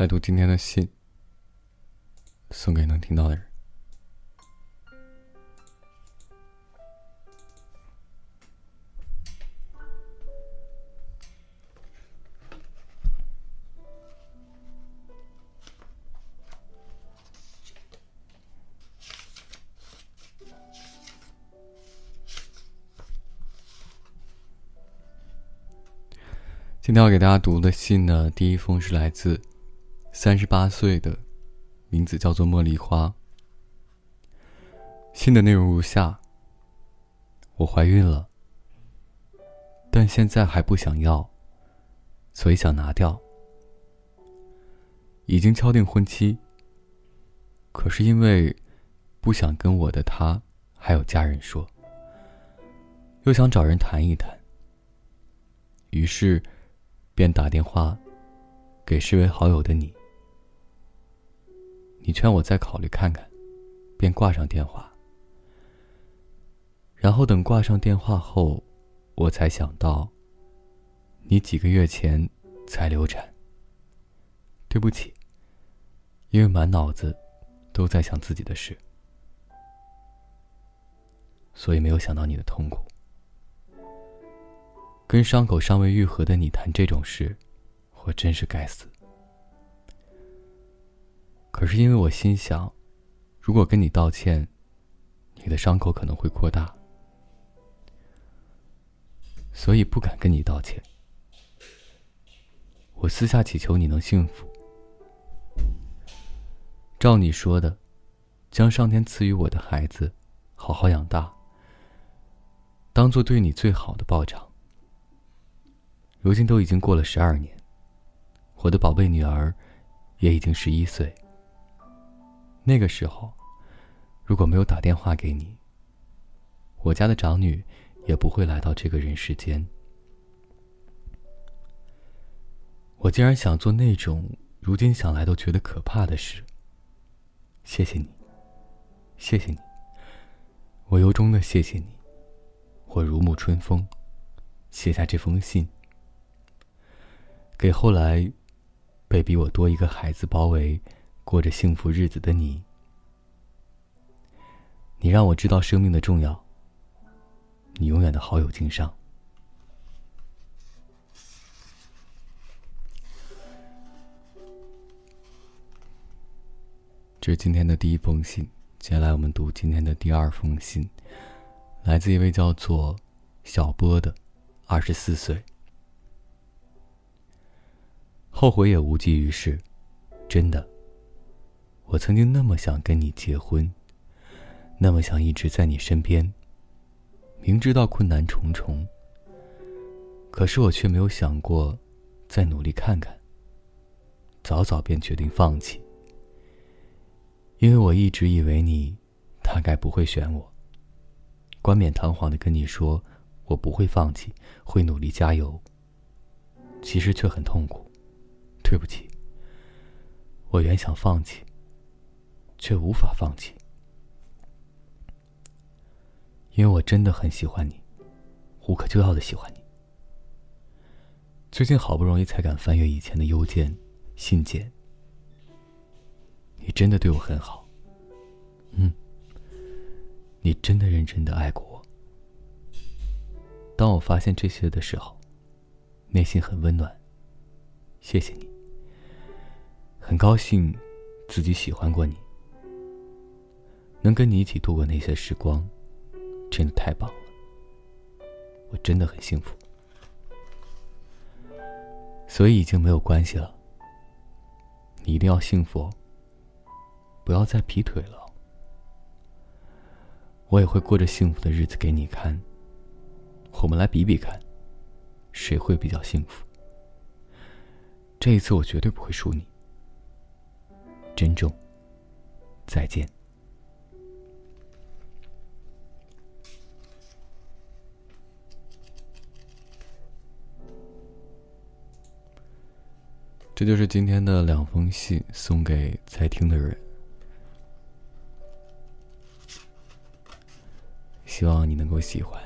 来读今天的信，送给能听到的人。今天要给大家读的信呢，第一封是来自三十八岁的，名字叫做茉莉花。信的内容如下：我怀孕了，但现在还不想要，所以想拿掉。已经敲定婚期，可是因为不想跟我的他还有家人说，又想找人谈一谈，于是。便打电话给视为好友的你，你劝我再考虑看看，便挂上电话。然后等挂上电话后，我才想到，你几个月前才流产。对不起，因为满脑子都在想自己的事，所以没有想到你的痛苦。跟伤口尚未愈合的你谈这种事，我真是该死。可是因为我心想，如果跟你道歉，你的伤口可能会扩大，所以不敢跟你道歉。我私下祈求你能幸福。照你说的，将上天赐予我的孩子好好养大，当做对你最好的报偿。如今都已经过了十二年，我的宝贝女儿也已经十一岁。那个时候，如果没有打电话给你，我家的长女也不会来到这个人世间。我竟然想做那种如今想来都觉得可怕的事。谢谢你，谢谢你，我由衷的谢谢你。我如沐春风，写下这封信。给后来，被比我多一个孩子包围，过着幸福日子的你。你让我知道生命的重要。你永远的好友敬上。这是今天的第一封信，接下来我们读今天的第二封信，来自一位叫做小波的，二十四岁。后悔也无济于事，真的。我曾经那么想跟你结婚，那么想一直在你身边。明知道困难重重，可是我却没有想过再努力看看。早早便决定放弃，因为我一直以为你大概不会选我。冠冕堂皇的跟你说我不会放弃，会努力加油，其实却很痛苦。对不起，我原想放弃，却无法放弃，因为我真的很喜欢你，无可救药的喜欢你。最近好不容易才敢翻阅以前的邮件、信件，你真的对我很好，嗯，你真的认真的爱过我。当我发现这些的时候，内心很温暖，谢谢你。很高兴，自己喜欢过你，能跟你一起度过那些时光，真的太棒了。我真的很幸福，所以已经没有关系了。你一定要幸福，不要再劈腿了。我也会过着幸福的日子给你看。我们来比比看，谁会比较幸福。这一次我绝对不会输你。珍重。再见。这就是今天的两封信，送给在听的人。希望你能够喜欢。